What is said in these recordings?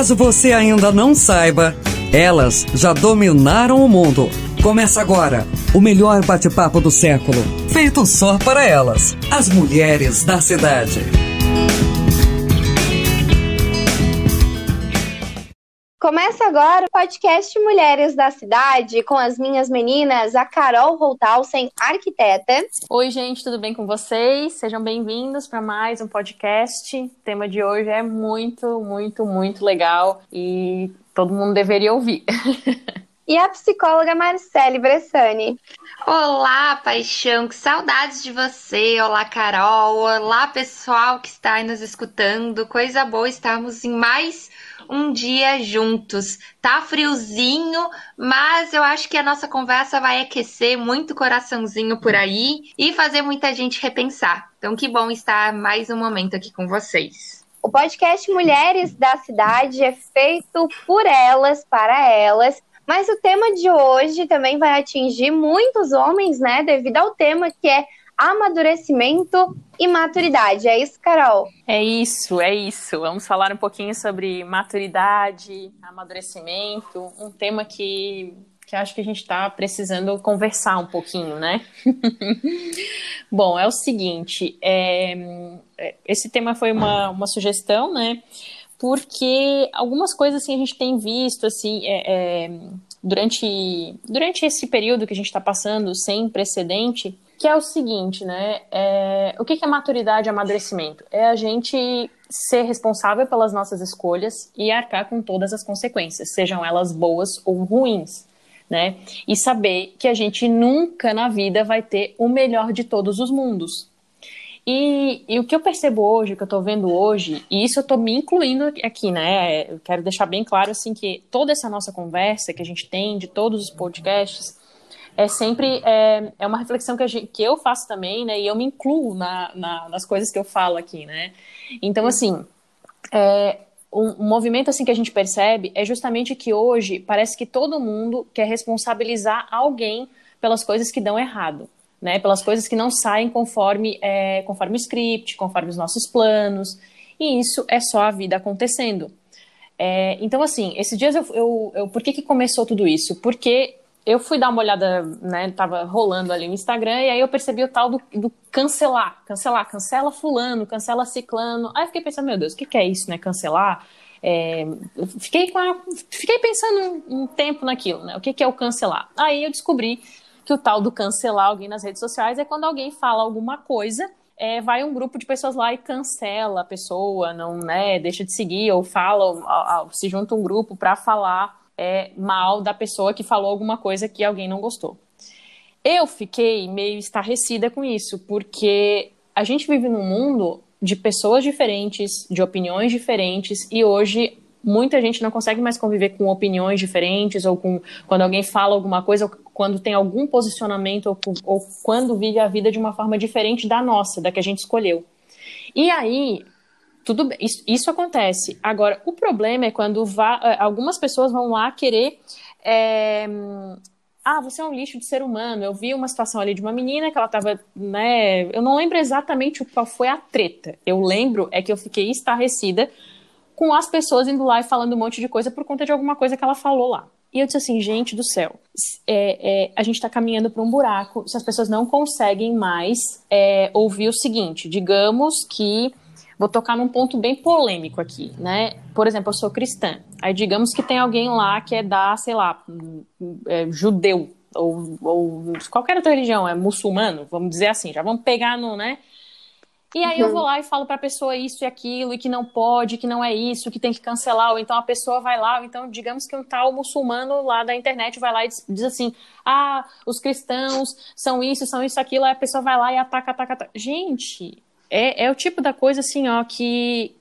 Caso você ainda não saiba, elas já dominaram o mundo. Começa agora o melhor bate-papo do século, feito só para elas, as mulheres da cidade. Começa agora o podcast Mulheres da Cidade com as minhas meninas, a Carol Holthausen, arquiteta. Oi, gente, tudo bem com vocês? Sejam bem-vindos para mais um podcast. O tema de hoje é muito, muito, muito legal e todo mundo deveria ouvir. e a psicóloga Marcele Bressani. Olá, paixão, que saudades de você. Olá, Carol. Olá, pessoal que está aí nos escutando. Coisa boa estarmos em mais um dia juntos. Tá friozinho, mas eu acho que a nossa conversa vai aquecer muito coraçãozinho por aí e fazer muita gente repensar. Então, que bom estar mais um momento aqui com vocês. O podcast Mulheres da Cidade é feito por elas, para elas. Mas o tema de hoje também vai atingir muitos homens, né? Devido ao tema que é amadurecimento e maturidade. É isso, Carol? É isso, é isso. Vamos falar um pouquinho sobre maturidade, amadurecimento, um tema que, que acho que a gente está precisando conversar um pouquinho, né? Bom, é o seguinte, é, esse tema foi uma, uma sugestão, né? Porque algumas coisas assim a gente tem visto assim é, é, durante, durante esse período que a gente está passando sem precedente que é o seguinte, né? É, o que é maturidade e amadurecimento? É a gente ser responsável pelas nossas escolhas e arcar com todas as consequências, sejam elas boas ou ruins, né? E saber que a gente nunca na vida vai ter o melhor de todos os mundos. E, e o que eu percebo hoje, o que eu tô vendo hoje, e isso eu tô me incluindo aqui, né? Eu quero deixar bem claro, assim, que toda essa nossa conversa que a gente tem de todos os podcasts, é sempre é, é uma reflexão que, gente, que eu faço também, né? E eu me incluo na, na, nas coisas que eu falo aqui, né? Então, assim, é, um, um, movimento assim que a gente percebe é justamente que hoje parece que todo mundo quer responsabilizar alguém pelas coisas que dão errado, né? Pelas coisas que não saem conforme, é, conforme o script, conforme os nossos planos. E isso é só a vida acontecendo. É, então, assim, esses dias eu, eu, eu, Por que, que começou tudo isso? Porque eu fui dar uma olhada, né? Tava rolando ali no Instagram, e aí eu percebi o tal do, do cancelar, cancelar, cancela fulano, cancela ciclano. Aí eu fiquei pensando, meu Deus, o que, que é isso, né? Cancelar? É, fiquei, a, fiquei pensando um, um, tempo naquilo, né? O que, que é o cancelar? Aí eu descobri que o tal do cancelar alguém nas redes sociais é quando alguém fala alguma coisa é, vai um grupo de pessoas lá e cancela a pessoa, não, né, deixa de seguir ou fala, ou, ou, se junta um grupo para falar é, mal da pessoa que falou alguma coisa que alguém não gostou. Eu fiquei meio estarrecida com isso, porque a gente vive num mundo de pessoas diferentes, de opiniões diferentes, e hoje muita gente não consegue mais conviver com opiniões diferentes, ou com quando alguém fala alguma coisa, ou quando tem algum posicionamento, ou, ou quando vive a vida de uma forma diferente da nossa, da que a gente escolheu. E aí, tudo bem, isso, isso, acontece. Agora, o problema é quando vá, é, algumas pessoas vão lá querer. É, ah, você é um lixo de ser humano. Eu vi uma situação ali de uma menina que ela tava, né? Eu não lembro exatamente qual foi a treta. Eu lembro é que eu fiquei estarrecida com as pessoas indo lá e falando um monte de coisa por conta de alguma coisa que ela falou lá. E eu disse assim, gente do céu, é, é, a gente está caminhando para um buraco se as pessoas não conseguem mais é, ouvir o seguinte: digamos que vou tocar num ponto bem polêmico aqui, né? Por exemplo, eu sou cristã. Aí digamos que tem alguém lá que é da, sei lá, é, judeu ou, ou qualquer outra religião, é muçulmano, vamos dizer assim, já vamos pegar no, né? E aí uhum. eu vou lá e falo para a pessoa isso e aquilo, e que não pode, que não é isso, que tem que cancelar, ou então a pessoa vai lá, ou então digamos que um tal muçulmano lá da internet vai lá e diz assim, ah, os cristãos são isso, são isso, aquilo, aí a pessoa vai lá e ataca, ataca, ataca. Gente, é, é o tipo da coisa assim, ó, que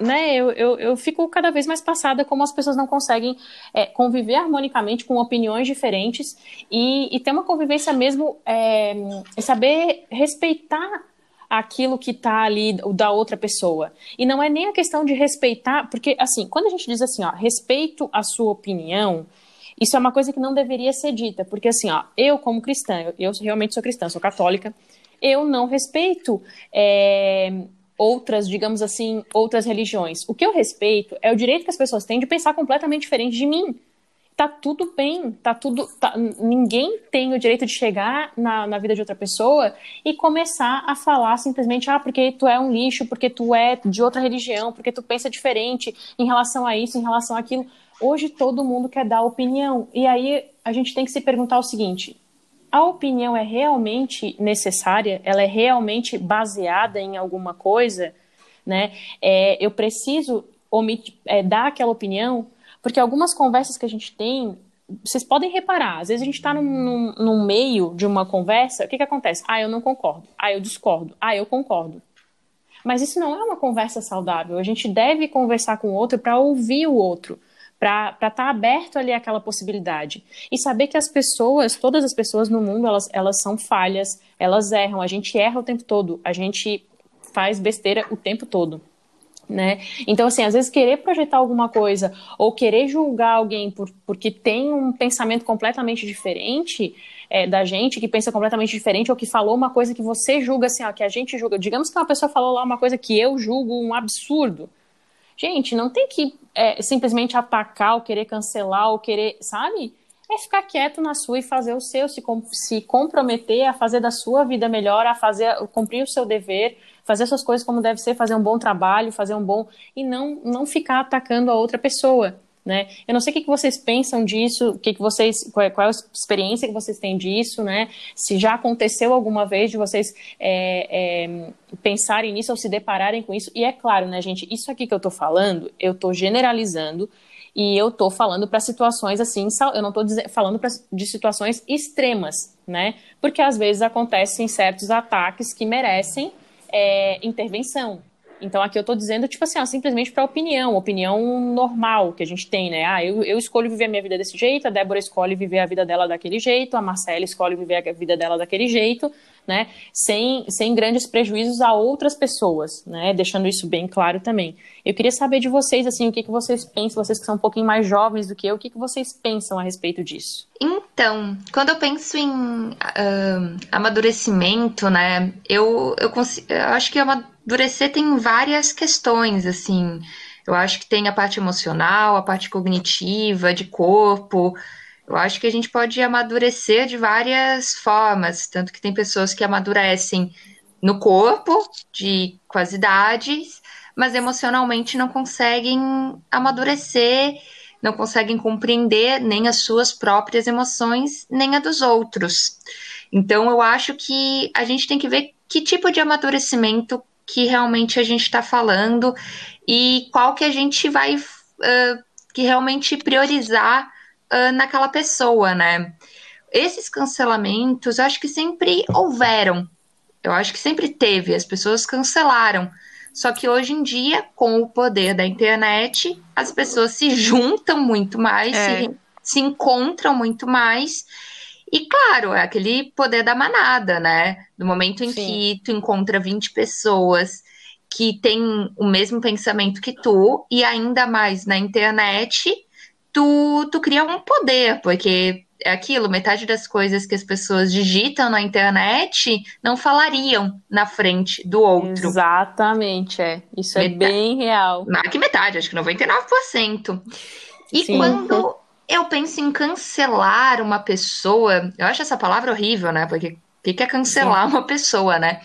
né, eu, eu, eu fico cada vez mais passada como as pessoas não conseguem é, conviver harmonicamente com opiniões diferentes e, e ter uma convivência mesmo, é, saber respeitar aquilo que está ali da outra pessoa. E não é nem a questão de respeitar, porque assim, quando a gente diz assim, ó, respeito a sua opinião, isso é uma coisa que não deveria ser dita, porque assim, ó, eu como cristã, eu, eu realmente sou cristã, sou católica, eu não respeito é, outras, digamos assim, outras religiões. O que eu respeito é o direito que as pessoas têm de pensar completamente diferente de mim. Tá tudo bem, tá tudo. Tá, ninguém tem o direito de chegar na, na vida de outra pessoa e começar a falar simplesmente, ah, porque tu é um lixo, porque tu é de outra religião, porque tu pensa diferente em relação a isso, em relação àquilo. Hoje todo mundo quer dar opinião. E aí a gente tem que se perguntar o seguinte: a opinião é realmente necessária? Ela é realmente baseada em alguma coisa? Né? É, eu preciso omit, é, dar aquela opinião, porque algumas conversas que a gente tem, vocês podem reparar, às vezes a gente está num, meio de uma conversa, o que, que acontece? Ah, eu não concordo. Ah, eu discordo. Ah, eu concordo. Mas isso não é uma conversa saudável. A gente deve conversar com o outro para ouvir o outro para estar tá aberto ali àquela possibilidade. E saber que as pessoas, todas as pessoas no mundo, elas, elas são falhas, elas erram, a gente erra o tempo todo, a gente faz besteira o tempo todo. Né? Então, assim, às vezes querer projetar alguma coisa ou querer julgar alguém por, porque tem um pensamento completamente diferente é, da gente, que pensa completamente diferente, ou que falou uma coisa que você julga assim, ó, que a gente julga. Digamos que uma pessoa falou lá uma coisa que eu julgo um absurdo. Gente, não tem que é, simplesmente atacar ou querer cancelar ou querer, sabe? É ficar quieto na sua e fazer o seu, se, com, se comprometer a fazer da sua vida melhor, a fazer, cumprir o seu dever, fazer suas coisas como deve ser, fazer um bom trabalho, fazer um bom. e não, não ficar atacando a outra pessoa. Né? Eu não sei o que, que vocês pensam disso, o que, que vocês, qual qual é, a experiência que vocês têm disso, né? Se já aconteceu alguma vez de vocês é, é, pensarem nisso ou se depararem com isso. E é claro, né, gente, isso aqui que eu estou falando, eu estou generalizando e eu estou falando para situações assim, eu não estou falando pra, de situações extremas, né? Porque às vezes acontecem certos ataques que merecem é, intervenção, então aqui eu estou dizendo, tipo assim, ó, simplesmente para opinião, opinião normal que a gente tem, né? Ah, eu, eu escolho viver a minha vida desse jeito, a Débora escolhe viver a vida dela daquele jeito, a Marcela escolhe viver a vida dela daquele jeito, né? Sem, sem grandes prejuízos a outras pessoas, né? Deixando isso bem claro também. Eu queria saber de vocês, assim, o que, que vocês pensam, vocês que são um pouquinho mais jovens do que eu, o que, que vocês pensam a respeito disso? Então, quando eu penso em uh, amadurecimento, né? Eu, eu, eu acho que é uma Durecer tem várias questões, assim. Eu acho que tem a parte emocional, a parte cognitiva, de corpo. Eu acho que a gente pode amadurecer de várias formas, tanto que tem pessoas que amadurecem no corpo, de as idades, mas emocionalmente não conseguem amadurecer, não conseguem compreender nem as suas próprias emoções, nem a dos outros. Então eu acho que a gente tem que ver que tipo de amadurecimento que realmente a gente está falando e qual que a gente vai uh, que realmente priorizar uh, naquela pessoa, né? Esses cancelamentos, eu acho que sempre houveram, eu acho que sempre teve, as pessoas cancelaram. Só que hoje em dia, com o poder da internet, as pessoas se juntam muito mais, é. se, se encontram muito mais e claro, é aquele poder da manada, né? No momento em Sim. que tu encontra 20 pessoas que têm o mesmo pensamento que tu, e ainda mais na internet, tu, tu cria um poder, porque é aquilo, metade das coisas que as pessoas digitam na internet não falariam na frente do outro. Exatamente, é. Isso é metade, é bem real. Não, que metade, acho que 99%. E Sim. quando eu penso em cancelar uma pessoa. Eu acho essa palavra horrível, né? Porque o que é cancelar Sim. uma pessoa, né?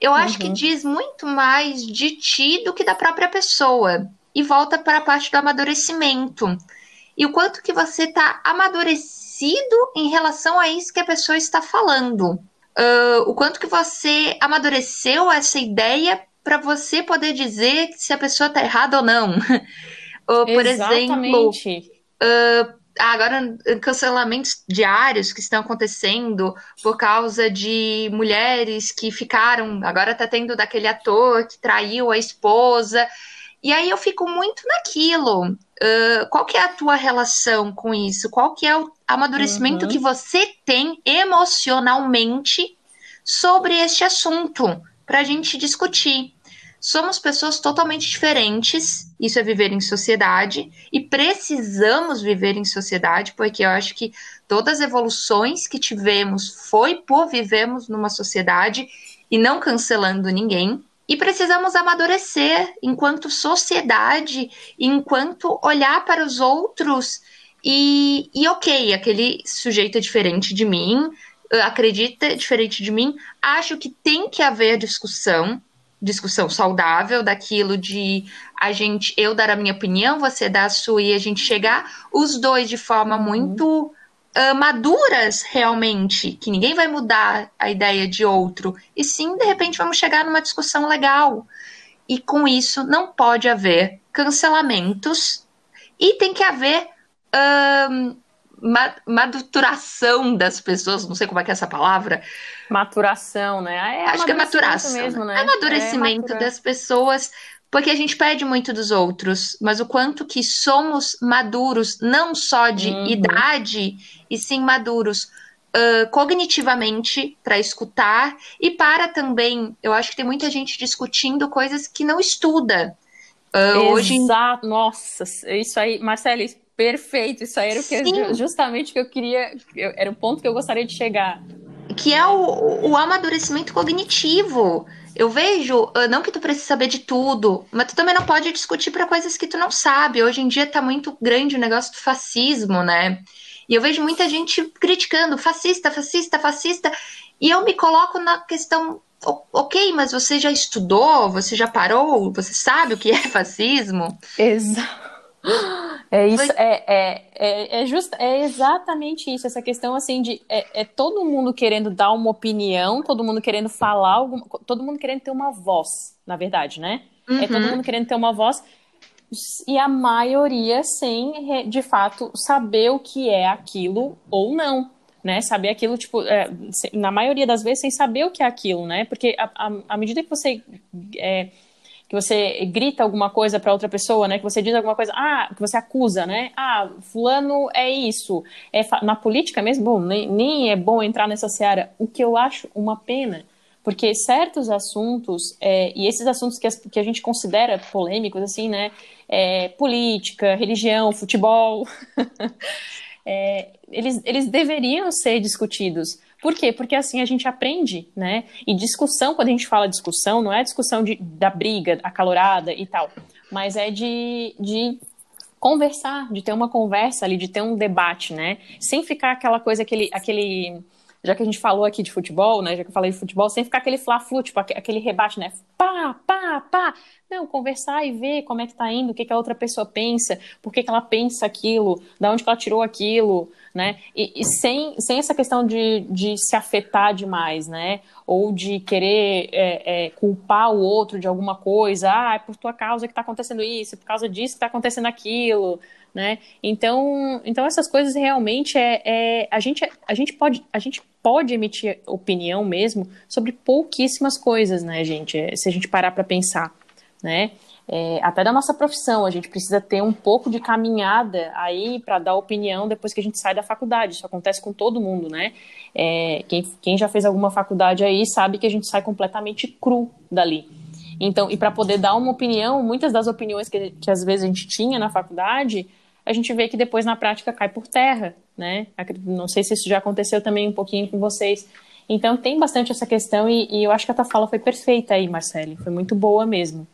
Eu acho uhum. que diz muito mais de ti do que da própria pessoa. E volta para a parte do amadurecimento. E o quanto que você está amadurecido em relação a isso que a pessoa está falando. Uh, o quanto que você amadureceu essa ideia para você poder dizer se a pessoa está errada ou não. por Exatamente. exemplo, Uh, agora cancelamentos diários que estão acontecendo por causa de mulheres que ficaram. Agora tá tendo daquele ator que traiu a esposa. E aí eu fico muito naquilo. Uh, qual que é a tua relação com isso? Qual que é o amadurecimento uhum. que você tem emocionalmente sobre este assunto para a gente discutir? Somos pessoas totalmente diferentes, isso é viver em sociedade, e precisamos viver em sociedade, porque eu acho que todas as evoluções que tivemos foi por vivermos numa sociedade e não cancelando ninguém. E precisamos amadurecer enquanto sociedade, enquanto olhar para os outros e, e ok, aquele sujeito é diferente de mim, acredita diferente de mim, acho que tem que haver discussão, discussão saudável daquilo de a gente eu dar a minha opinião, você dar a sua e a gente chegar os dois de forma uhum. muito uh, maduras realmente, que ninguém vai mudar a ideia de outro, e sim, de repente vamos chegar numa discussão legal. E com isso não pode haver cancelamentos e tem que haver um, maturação das pessoas, não sei como é que é essa palavra. Maturação, né? É Acho que é maturação. Mesmo, né? Amadurecimento é das pessoas, porque a gente pede muito dos outros, mas o quanto que somos maduros, não só de uhum. idade, e sim maduros uh, cognitivamente para escutar e para também, eu acho que tem muita gente discutindo coisas que não estuda. Uh, hoje... Nossa, isso aí, Marcelo, Perfeito, isso aí era o que justamente o que eu queria, era o ponto que eu gostaria de chegar. Que é o, o amadurecimento cognitivo. Eu vejo, ah, não que tu precise saber de tudo, mas tu também não pode discutir para coisas que tu não sabe. Hoje em dia tá muito grande o negócio do fascismo, né? E eu vejo muita gente criticando fascista, fascista, fascista, e eu me coloco na questão, ok, mas você já estudou, você já parou, você sabe o que é fascismo? Exato. É isso, é, é, é, é, just, é exatamente isso, essa questão assim de é, é, todo mundo querendo dar uma opinião, todo mundo querendo falar, algum, todo mundo querendo ter uma voz, na verdade, né? Uhum. É todo uhum. mundo querendo ter uma voz e a maioria sem, de fato, saber o que é aquilo ou não, né? Saber aquilo, tipo, é, na maioria das vezes sem saber o que é aquilo, né? Porque à medida que você é, que você grita alguma coisa para outra pessoa, né? Que você diz alguma coisa, ah, que você acusa, né? Ah, fulano é isso. É na política mesmo, bom, nem, nem é bom entrar nessa seara. O que eu acho uma pena, porque certos assuntos, é, e esses assuntos que, as, que a gente considera polêmicos, assim, né? É, política, religião, futebol, é, eles, eles deveriam ser discutidos por quê? Porque assim a gente aprende, né? E discussão, quando a gente fala discussão, não é discussão de, da briga acalorada e tal, mas é de, de conversar, de ter uma conversa ali, de ter um debate, né? Sem ficar aquela coisa, aquele, aquele já que a gente falou aqui de futebol, né? Já que eu falei de futebol, sem ficar aquele fla-flu, tipo, aquele rebate, né? Pá, pá, pá. Não, conversar e ver como é que tá indo, o que, que a outra pessoa pensa, por que, que ela pensa aquilo, da onde ela tirou aquilo, né? E, e, sem, sem essa questão de, de se afetar demais, né? Ou de querer é, é, culpar o outro de alguma coisa, ah, é por tua causa que está acontecendo isso, é por causa disso que está acontecendo aquilo, né? Então, então essas coisas realmente é, é, a gente a gente pode a gente pode emitir opinião mesmo sobre pouquíssimas coisas, né, gente? É, se a gente parar para pensar, né? é, até da nossa profissão. A gente precisa ter um pouco de caminhada aí para dar opinião depois que a gente sai da faculdade. Isso acontece com todo mundo, né? É, quem, quem já fez alguma faculdade aí sabe que a gente sai completamente cru dali. Então, e para poder dar uma opinião, muitas das opiniões que, que às vezes a gente tinha na faculdade, a gente vê que depois na prática cai por terra, né? Não sei se isso já aconteceu também um pouquinho com vocês. Então tem bastante essa questão e, e eu acho que a tua fala foi perfeita aí, Marcele. Foi muito boa mesmo.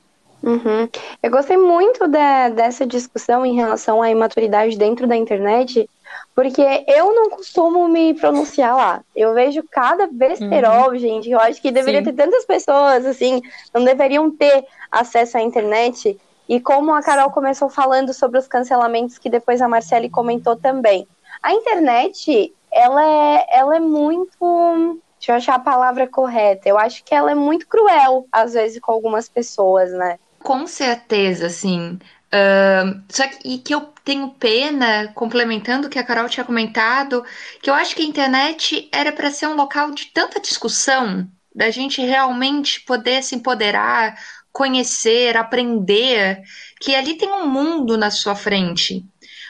Uhum. Eu gostei muito de, dessa discussão em relação à imaturidade dentro da internet, porque eu não costumo me pronunciar lá. Eu vejo cada besterol, uhum. gente. Eu acho que deveria Sim. ter tantas pessoas, assim, não deveriam ter acesso à internet. E como a Carol começou falando sobre os cancelamentos, que depois a Marcele comentou também. A internet, ela é, ela é muito. Deixa eu achar a palavra correta. Eu acho que ela é muito cruel, às vezes, com algumas pessoas, né? Com certeza, assim. Uh, só que, e que eu tenho pena, complementando o que a Carol tinha comentado, que eu acho que a internet era para ser um local de tanta discussão, da gente realmente poder se empoderar, conhecer, aprender, que ali tem um mundo na sua frente.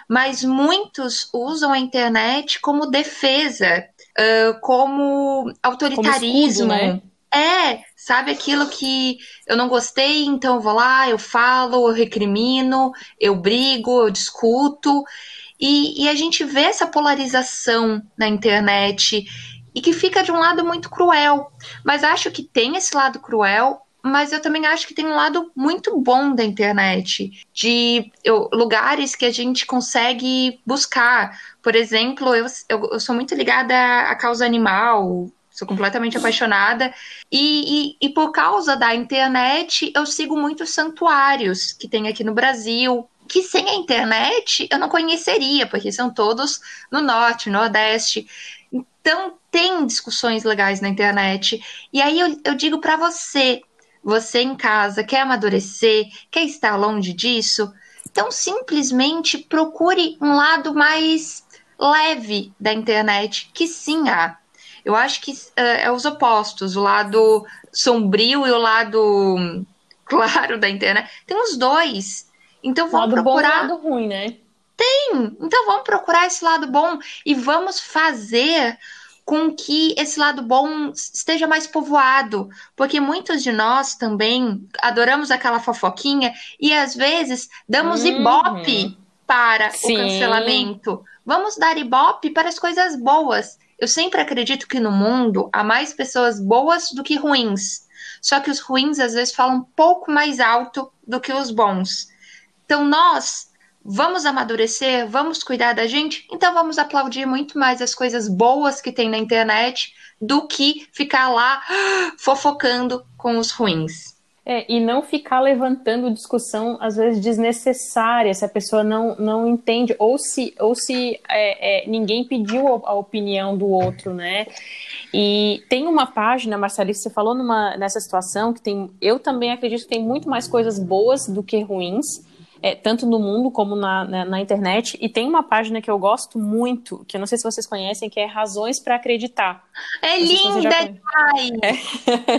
Mas muitos usam a internet como defesa, uh, como autoritarismo. Como escudo, né? É, sabe aquilo que eu não gostei, então eu vou lá, eu falo, eu recrimino, eu brigo, eu discuto. E, e a gente vê essa polarização na internet e que fica de um lado muito cruel. Mas acho que tem esse lado cruel, mas eu também acho que tem um lado muito bom da internet, de eu, lugares que a gente consegue buscar. Por exemplo, eu, eu, eu sou muito ligada à causa animal, sou completamente apaixonada. E, e, e, por causa da internet, eu sigo muitos santuários que tem aqui no Brasil, que sem a internet eu não conheceria, porque são todos no norte, nordeste. Então, tem discussões legais na internet. E aí eu, eu digo para você, você em casa, quer amadurecer, quer estar longe disso? Então, simplesmente procure um lado mais leve da internet, que sim há. Eu acho que uh, é os opostos, o lado sombrio e o lado claro da internet. Tem os dois. Então vamos lado procurar. Bom lado ruim, né? Tem. Então vamos procurar esse lado bom e vamos fazer com que esse lado bom esteja mais povoado, porque muitos de nós também adoramos aquela fofoquinha e às vezes damos uhum. ibope para Sim. o cancelamento. Vamos dar ibope para as coisas boas. Eu sempre acredito que no mundo há mais pessoas boas do que ruins. Só que os ruins às vezes falam um pouco mais alto do que os bons. Então nós vamos amadurecer, vamos cuidar da gente, então vamos aplaudir muito mais as coisas boas que tem na internet do que ficar lá fofocando com os ruins. É, e não ficar levantando discussão, às vezes, desnecessária, se a pessoa não, não entende, ou se, ou se é, é, ninguém pediu a opinião do outro, né? E tem uma página, Marcelice, você falou numa, nessa situação, que tem. Eu também acredito que tem muito mais coisas boas do que ruins é, tanto no mundo como na, na, na, internet. E tem uma página que eu gosto muito, que eu não sei se vocês conhecem, que é Razões para Acreditar. É linda,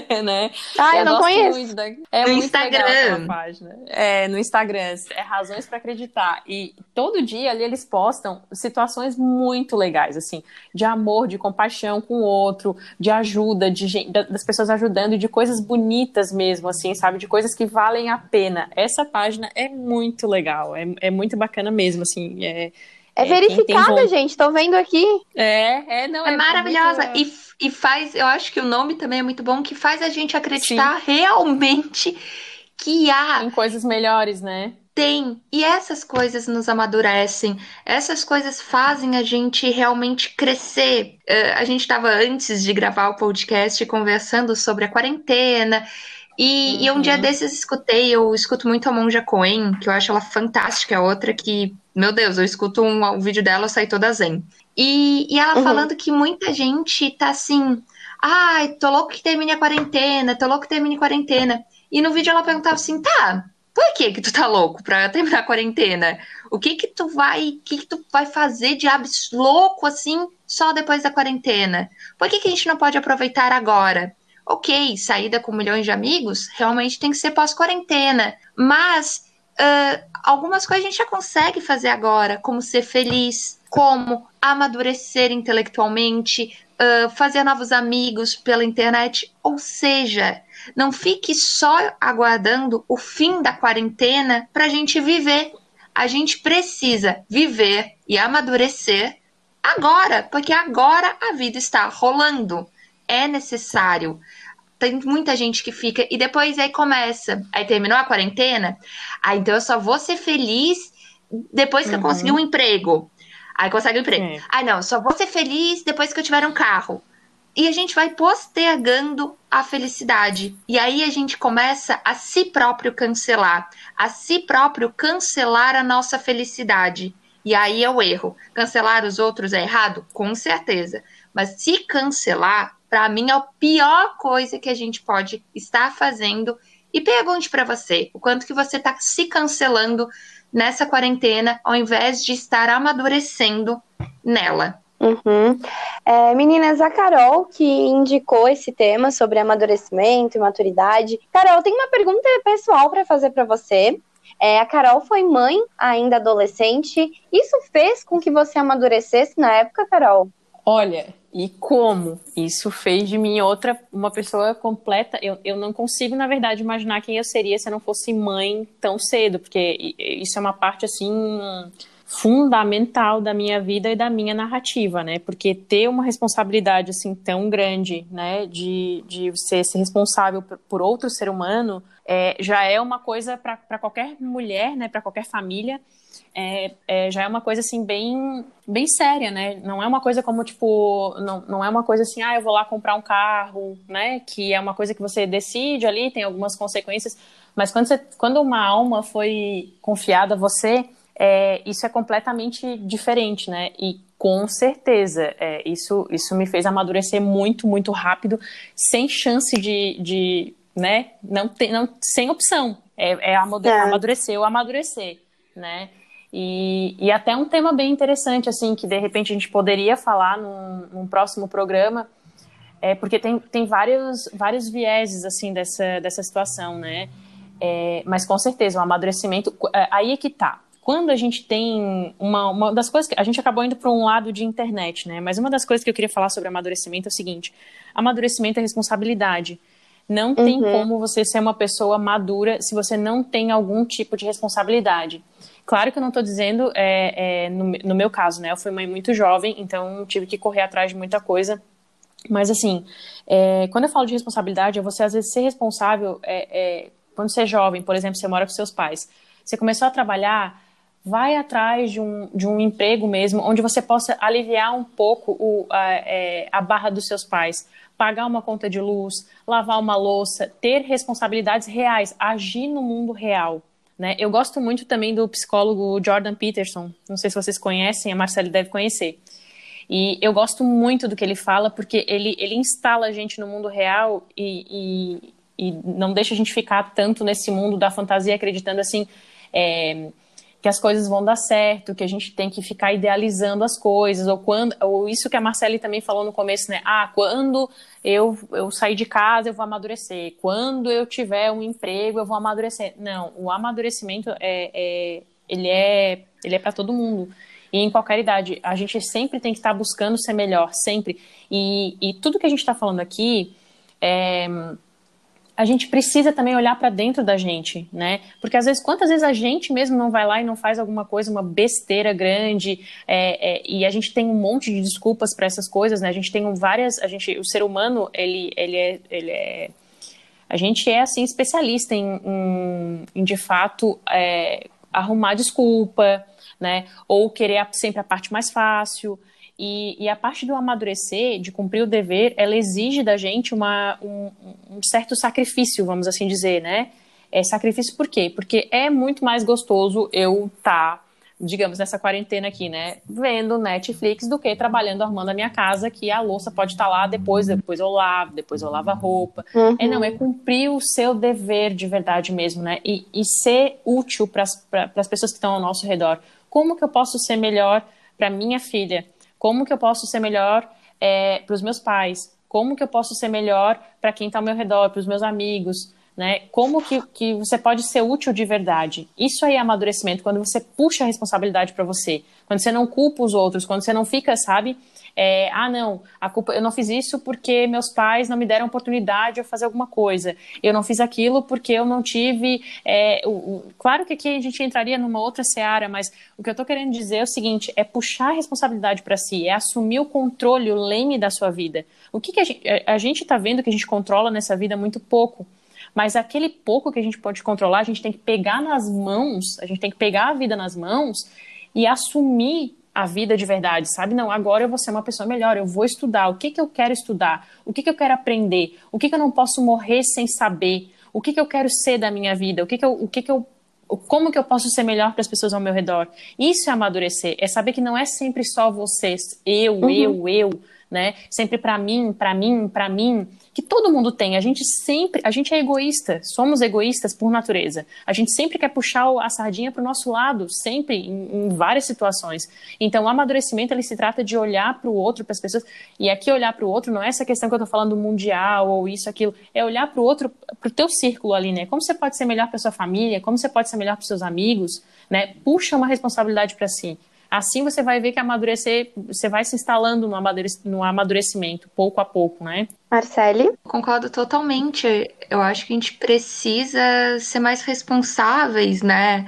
é, né? Ah, eu, eu não conheço. Da... É no muito Instagram. página. É, no Instagram, é Razões para Acreditar. E todo dia ali eles postam situações muito legais, assim, de amor, de compaixão com o outro, de ajuda, de gente, das pessoas ajudando, de coisas bonitas mesmo, assim, sabe? De coisas que valem a pena. Essa página é muito muito legal, é, é muito bacana mesmo, assim. É, é, é verificada, gente, tô vendo aqui. É, é, não, é, é maravilhosa. Muito... E, e faz, eu acho que o nome também é muito bom, que faz a gente acreditar Sim. realmente que há. Em coisas melhores, né? Tem. E essas coisas nos amadurecem. Essas coisas fazem a gente realmente crescer. Uh, a gente estava antes de gravar o podcast conversando sobre a quarentena e, uhum. e, um dia uhum. desses escutei, eu escuto muito a Monja Coen, que eu acho ela fantástica, é outra que, meu Deus, eu escuto um, um vídeo dela, eu saio toda zen. E, e ela uhum. falando que muita gente tá assim, ai, tô louco que termine a quarentena, tô louco que termine a quarentena. E no vídeo ela perguntava assim, tá, por que que tu tá louco pra terminar a quarentena? O que que tu vai, que que tu vai fazer de louco assim só depois da quarentena? Por que que a gente não pode aproveitar agora? Ok, saída com milhões de amigos realmente tem que ser pós-quarentena, mas uh, algumas coisas a gente já consegue fazer agora, como ser feliz, como amadurecer intelectualmente, uh, fazer novos amigos pela internet, ou seja, não fique só aguardando o fim da quarentena para a gente viver. A gente precisa viver e amadurecer agora, porque agora a vida está rolando é necessário. Tem muita gente que fica e depois aí começa. Aí terminou a quarentena, aí então eu só vou ser feliz depois que uhum. eu conseguir um emprego. Aí consegue um emprego. É. Ah, não, só vou ser feliz depois que eu tiver um carro. E a gente vai postergando a felicidade. E aí a gente começa a si próprio cancelar, a si próprio cancelar a nossa felicidade. E aí é o erro. Cancelar os outros é errado? Com certeza. Mas se cancelar para mim é a pior coisa que a gente pode estar fazendo. E pergunte para você, o quanto que você está se cancelando nessa quarentena, ao invés de estar amadurecendo nela. Uhum. É, meninas, a Carol que indicou esse tema sobre amadurecimento e maturidade. Carol, tem uma pergunta pessoal para fazer para você. É, a Carol foi mãe ainda adolescente. Isso fez com que você amadurecesse na época, Carol? Olha, e como isso fez de mim outra, uma pessoa completa. Eu, eu não consigo, na verdade, imaginar quem eu seria se eu não fosse mãe tão cedo, porque isso é uma parte assim fundamental da minha vida e da minha narrativa, né? Porque ter uma responsabilidade assim tão grande, né, de, de ser, responsável por outro ser humano, é, já é uma coisa para qualquer mulher, né, para qualquer família, é, é, já é uma coisa assim bem bem séria, né? Não é uma coisa como tipo, não, não é uma coisa assim, ah, eu vou lá comprar um carro, né? Que é uma coisa que você decide ali, tem algumas consequências, mas quando, você, quando uma alma foi confiada a você, é, isso é completamente diferente, né? E com certeza, é, isso, isso me fez amadurecer muito, muito rápido, sem chance de, de né? Não tem, não, sem opção. É, é amadurecer ou amadurecer, né? E, e até um tema bem interessante, assim, que de repente a gente poderia falar num, num próximo programa, é porque tem, tem vários, vários vieses, assim, dessa, dessa situação, né? É, mas com certeza, o amadurecimento, é, aí é que tá quando a gente tem uma, uma das coisas que a gente acabou indo para um lado de internet, né? Mas uma das coisas que eu queria falar sobre amadurecimento é o seguinte: amadurecimento é responsabilidade. Não tem uhum. como você ser uma pessoa madura se você não tem algum tipo de responsabilidade. Claro que eu não estou dizendo, é, é, no, no, meu caso, né? Eu fui mãe muito jovem, então tive que correr atrás de muita coisa. Mas, assim, é, quando eu falo de responsabilidade, é você, às vezes, ser responsável. É, é, quando você é jovem, por exemplo, você mora com seus pais. Você começou a trabalhar, vai atrás de um, de um emprego mesmo, onde você possa aliviar um pouco o, a, é, a barra dos seus pais, pagar uma conta de luz, lavar uma louça, ter responsabilidades reais, agir no mundo real. Né? Eu gosto muito também do psicólogo Jordan Peterson, não sei se vocês conhecem, a Marcela deve conhecer. E eu gosto muito do que ele fala, porque ele, ele instala a gente no mundo real e, e, e não deixa a gente ficar tanto nesse mundo da fantasia, acreditando assim. É, que as coisas vão dar certo, que a gente tem que ficar idealizando as coisas, ou quando, ou isso que a Marcele também falou no começo, né? Ah, quando eu, eu sair de casa eu vou amadurecer, quando eu tiver um emprego eu vou amadurecer. Não, o amadurecimento é, é ele é ele é para todo mundo e em qualquer idade. A gente sempre tem que estar buscando ser melhor, sempre. E, e tudo que a gente está falando aqui é a gente precisa também olhar para dentro da gente, né? Porque às vezes, quantas vezes a gente mesmo não vai lá e não faz alguma coisa, uma besteira grande, é, é, e a gente tem um monte de desculpas para essas coisas, né? A gente tem várias, a gente, o ser humano, ele, ele é, ele é a gente é assim especialista em, em, em de fato é, arrumar desculpa, né? Ou querer sempre a parte mais fácil. E, e, a parte do amadurecer, de cumprir o dever, ela exige da gente uma, um, um certo sacrifício, vamos assim dizer, né? É sacrifício por quê? Porque é muito mais gostoso eu estar, tá, digamos, nessa quarentena aqui, né? Vendo Netflix do que trabalhando, arrumando a minha casa, que a louça pode estar tá lá, depois, depois eu lavo, depois eu lavo a roupa. Uhum. É não, é cumprir o seu dever de verdade mesmo, né? E, e ser útil para as pessoas que estão ao nosso redor. Como que eu posso ser melhor para minha filha? Como que eu posso ser melhor é, para os meus pais? Como que eu posso ser melhor para quem está ao meu redor, para os meus amigos? Né? Como que, que você pode ser útil de verdade? Isso aí é amadurecimento, quando você puxa a responsabilidade para você, quando você não culpa os outros, quando você não fica, sabe, é, ah, não, a culpa, eu não fiz isso porque meus pais não me deram oportunidade de fazer alguma coisa. Eu não fiz aquilo porque eu não tive. É, o, o, claro que aqui a gente entraria numa outra seara, mas o que eu estou querendo dizer é o seguinte: é puxar a responsabilidade para si, é assumir o controle, o leme da sua vida. O que, que a gente está vendo que a gente controla nessa vida muito pouco. Mas aquele pouco que a gente pode controlar, a gente tem que pegar nas mãos, a gente tem que pegar a vida nas mãos e assumir a vida de verdade, sabe? Não, agora eu vou ser uma pessoa melhor, eu vou estudar. O que, que eu quero estudar? O que, que eu quero aprender? O que, que eu não posso morrer sem saber? O que, que eu quero ser da minha vida? O que, que eu. O que, que eu como que eu posso ser melhor para as pessoas ao meu redor? Isso é amadurecer, é saber que não é sempre só vocês, eu, uhum. eu, eu, né? Sempre para mim, para mim, para mim que todo mundo tem. A gente sempre, a gente é egoísta, somos egoístas por natureza. A gente sempre quer puxar a sardinha para o nosso lado, sempre, em, em, várias situações. Então, o amadurecimento ele se trata de olhar para o outro, para as pessoas. E aqui olhar para o outro não é essa questão que eu estou falando mundial ou isso, aquilo. É olhar para o outro, para o teu círculo ali, né? Como você pode ser melhor para sua família? Como você pode ser melhor para seus amigos? Né? Puxa uma responsabilidade para si. Assim você vai ver que amadurecer, você vai se instalando no amadurecimento, pouco a pouco, né? Marcele? Concordo totalmente. Eu acho que a gente precisa ser mais responsáveis, né?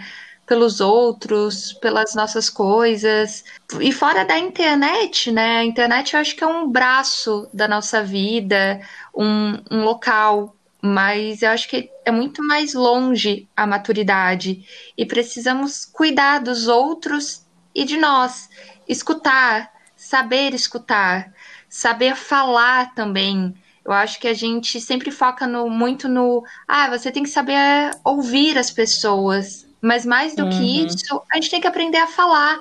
pelos outros, pelas nossas coisas. E fora da internet, né? A internet eu acho que é um braço da nossa vida, um, um local, mas eu acho que é muito mais longe a maturidade e precisamos cuidar dos outros e de nós, escutar, saber escutar, saber falar também. Eu acho que a gente sempre foca no, muito no, ah, você tem que saber ouvir as pessoas, mas mais do uhum. que isso, a gente tem que aprender a falar.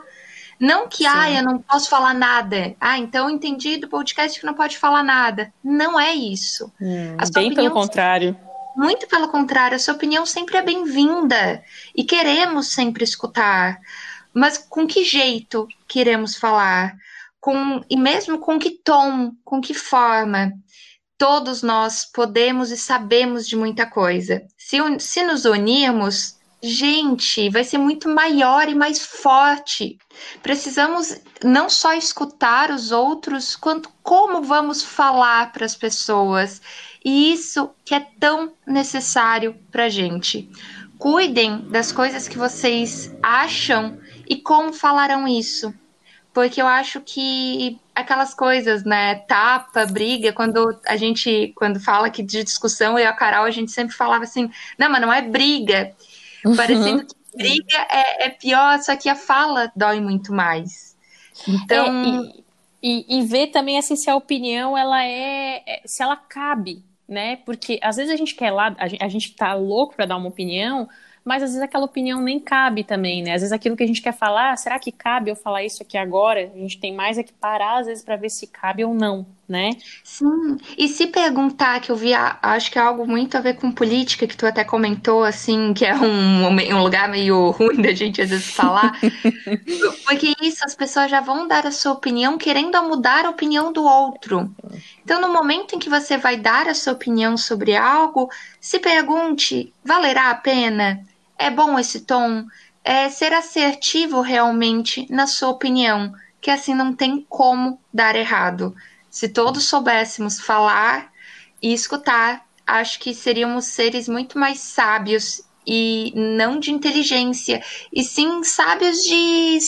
Não que, Sim. ah, eu não posso falar nada. Ah, então entendi do podcast que não pode falar nada. Não é isso. Hum, bem pelo contrário. Muito pelo contrário, a sua opinião sempre é bem-vinda e queremos sempre escutar. Mas com que jeito queremos falar? Com, e mesmo com que tom, com que forma? Todos nós podemos e sabemos de muita coisa. Se, se nos unirmos, gente, vai ser muito maior e mais forte. Precisamos não só escutar os outros, quanto como vamos falar para as pessoas. E isso que é tão necessário para gente. Cuidem das coisas que vocês acham e como falarão isso. Porque eu acho que aquelas coisas, né? Tapa, briga, quando a gente, quando fala que de discussão, eu e a Carol, a gente sempre falava assim, não, mas não é briga Uhum. Parecendo que briga é, é, pior, só que a fala dói muito mais. Então. É, e, e, e, ver também assim, se a opinião ela é, é. se ela cabe, né? Porque às vezes a gente quer lá, a gente, a gente tá louco para dar uma opinião, mas às vezes aquela opinião nem cabe também, né? Às vezes aquilo que a gente quer falar, será que cabe eu falar isso aqui agora? A gente tem mais é que parar às vezes para ver se cabe ou não, né? Sim. E se perguntar, que eu vi, acho que é algo muito a ver com política, que tu até comentou, assim, que é um, um lugar meio ruim da gente às vezes falar. porque isso, as pessoas já vão dar a sua opinião querendo mudar a opinião do outro. Então, no momento em que você vai dar a sua opinião sobre algo, se pergunte: valerá a pena? É bom esse tom? É ser assertivo realmente na sua opinião, que assim não tem como dar errado. Se todos soubéssemos falar e escutar, acho que seríamos seres muito mais sábios e não de inteligência, e sim sábios de,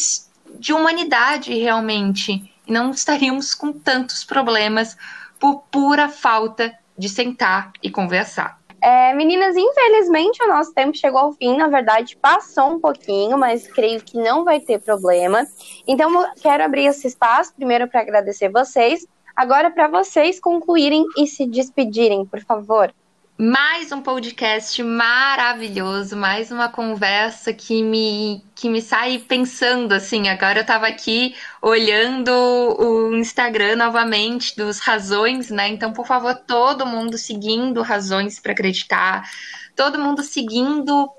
de humanidade realmente. E não estaríamos com tantos problemas por pura falta de sentar e conversar. É, meninas, infelizmente o nosso tempo chegou ao fim. Na verdade, passou um pouquinho, mas creio que não vai ter problema. Então, quero abrir esse espaço primeiro para agradecer vocês. Agora, para vocês concluírem e se despedirem, por favor mais um podcast maravilhoso, mais uma conversa que me, que me sai pensando assim. Agora eu estava aqui olhando o Instagram novamente dos Razões, né? Então, por favor, todo mundo seguindo Razões para Acreditar, todo mundo seguindo.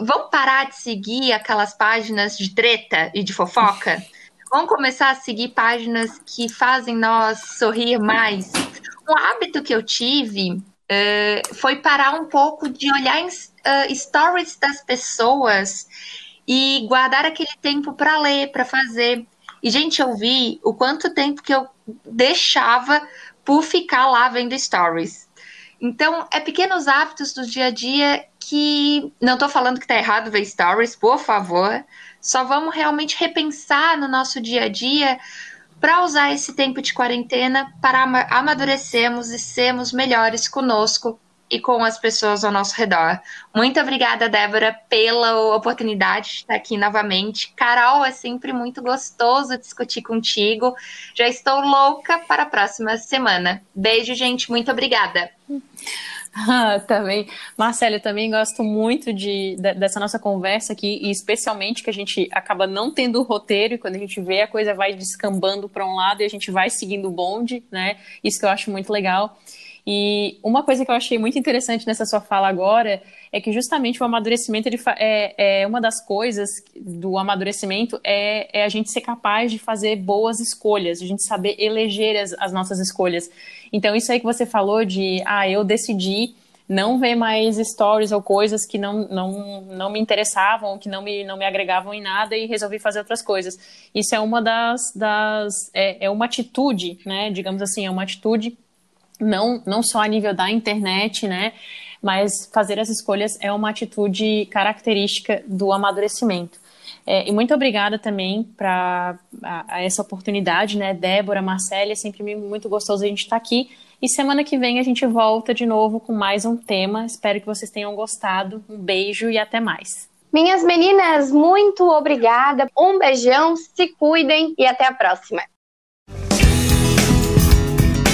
Vamos parar de seguir aquelas páginas de treta e de fofoca? Vamos começar a seguir páginas que fazem nós sorrir mais. Um hábito que eu tive uh, foi parar um pouco de olhar em, uh, stories das pessoas e guardar aquele tempo para ler, para fazer. E, gente, eu vi o quanto tempo que eu deixava por ficar lá vendo stories. Então, é pequenos hábitos do dia a dia que não estou falando que tá errado ver stories, por favor. Só vamos realmente repensar no nosso dia a dia para usar esse tempo de quarentena para amadurecermos e sermos melhores conosco e com as pessoas ao nosso redor. Muito obrigada, Débora, pela oportunidade de estar aqui novamente. Carol, é sempre muito gostoso discutir contigo. Já estou louca para a próxima semana. Beijo, gente. Muito obrigada. Ah, também. Marcelo, eu também gosto muito de, de, dessa nossa conversa aqui, e especialmente que a gente acaba não tendo o roteiro, e quando a gente vê a coisa vai descambando para um lado e a gente vai seguindo o bonde, né? Isso que eu acho muito legal. E uma coisa que eu achei muito interessante nessa sua fala agora é que justamente o amadurecimento ele é, é uma das coisas do amadurecimento é, é, a gente ser capaz de fazer boas escolhas, a gente saber eleger as, as nossas escolhas. Então isso aí que você falou de ah eu decidi não ver mais stories ou coisas que não, não, não me interessavam, que não me, não me agregavam em nada e resolvi fazer outras coisas. Isso é uma das, das é, é uma atitude, né? Digamos assim, é uma atitude não, não só a nível da internet, né? mas fazer as escolhas é uma atitude característica do amadurecimento. É, e muito obrigada também para essa oportunidade, né, Débora, Marcela, é sempre muito gostoso a gente estar aqui. E semana que vem a gente volta de novo com mais um tema. Espero que vocês tenham gostado. Um beijo e até mais. Minhas meninas, muito obrigada. Um beijão, se cuidem e até a próxima.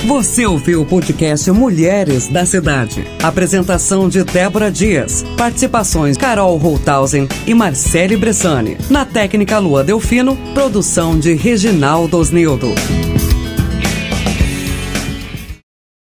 Você ouviu o podcast Mulheres da Cidade. Apresentação de Débora Dias. Participações Carol Holthausen e Marcele Bressani. Na técnica Lua Delfino, produção de Reginaldo Osnildo.